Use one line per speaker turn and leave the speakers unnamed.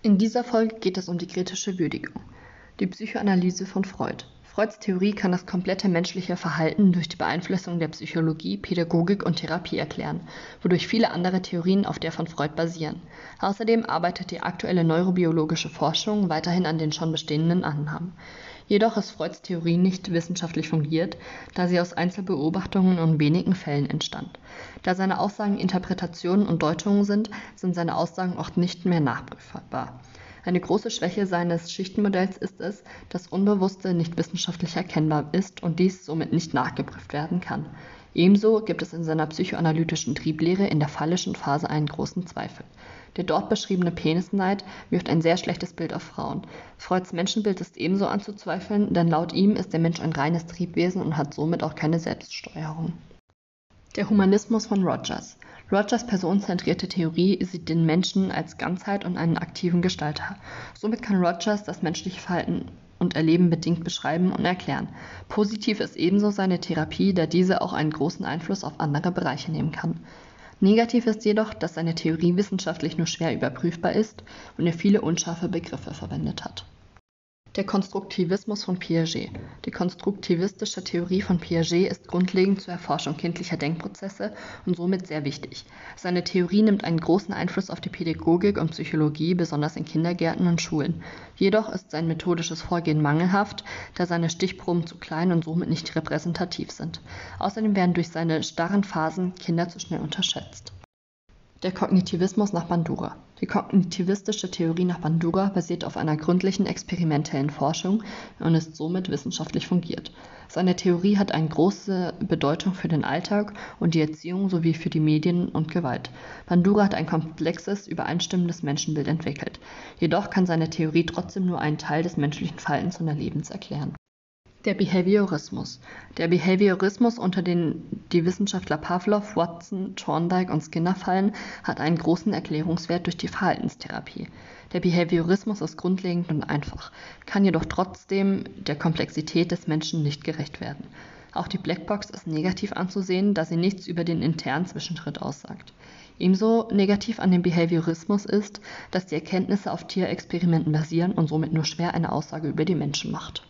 In dieser Folge geht es um die kritische Würdigung. Die Psychoanalyse von Freud. Freuds Theorie kann das komplette menschliche Verhalten durch die Beeinflussung der Psychologie, Pädagogik und Therapie erklären, wodurch viele andere Theorien auf der von Freud basieren. Außerdem arbeitet die aktuelle neurobiologische Forschung weiterhin an den schon bestehenden Annahmen. Jedoch ist Freuds Theorie nicht wissenschaftlich fundiert, da sie aus Einzelbeobachtungen und wenigen Fällen entstand. Da seine Aussagen Interpretationen und Deutungen sind, sind seine Aussagen oft nicht mehr nachprüfbar. Eine große Schwäche seines Schichtenmodells ist es, dass Unbewusste nicht wissenschaftlich erkennbar ist und dies somit nicht nachgeprüft werden kann. Ebenso gibt es in seiner psychoanalytischen Trieblehre in der phallischen Phase einen großen Zweifel. Der dort beschriebene Penisneid wirft ein sehr schlechtes Bild auf Frauen. Freuds Menschenbild ist ebenso anzuzweifeln, denn laut ihm ist der Mensch ein reines Triebwesen und hat somit auch keine Selbststeuerung. Der Humanismus von Rogers. Rogers personenzentrierte Theorie sieht den Menschen als Ganzheit und einen aktiven Gestalter. Somit kann Rogers das menschliche Verhalten und Erleben bedingt beschreiben und erklären. Positiv ist ebenso seine Therapie, da diese auch einen großen Einfluss auf andere Bereiche nehmen kann. Negativ ist jedoch, dass seine Theorie wissenschaftlich nur schwer überprüfbar ist und er viele unscharfe Begriffe verwendet hat. Der Konstruktivismus von Piaget. Die konstruktivistische Theorie von Piaget ist grundlegend zur Erforschung kindlicher Denkprozesse und somit sehr wichtig. Seine Theorie nimmt einen großen Einfluss auf die Pädagogik und Psychologie, besonders in Kindergärten und Schulen. Jedoch ist sein methodisches Vorgehen mangelhaft, da seine Stichproben zu klein und somit nicht repräsentativ sind. Außerdem werden durch seine starren Phasen Kinder zu schnell unterschätzt. Der Kognitivismus nach Bandura. Die kognitivistische Theorie nach Bandura basiert auf einer gründlichen experimentellen Forschung und ist somit wissenschaftlich fungiert. Seine Theorie hat eine große Bedeutung für den Alltag und die Erziehung sowie für die Medien und Gewalt. Bandura hat ein komplexes, übereinstimmendes Menschenbild entwickelt. Jedoch kann seine Theorie trotzdem nur einen Teil des menschlichen Verhaltens und Erlebens erklären. Der Behaviorismus. Der Behaviorismus, unter den die Wissenschaftler Pavlov, Watson, Thorndike und Skinner fallen, hat einen großen Erklärungswert durch die Verhaltenstherapie. Der Behaviorismus ist grundlegend und einfach, kann jedoch trotzdem der Komplexität des Menschen nicht gerecht werden. Auch die Blackbox ist negativ anzusehen, da sie nichts über den internen Zwischenschritt aussagt. Ebenso negativ an dem Behaviorismus ist, dass die Erkenntnisse auf Tierexperimenten basieren und somit nur schwer eine Aussage über die Menschen macht.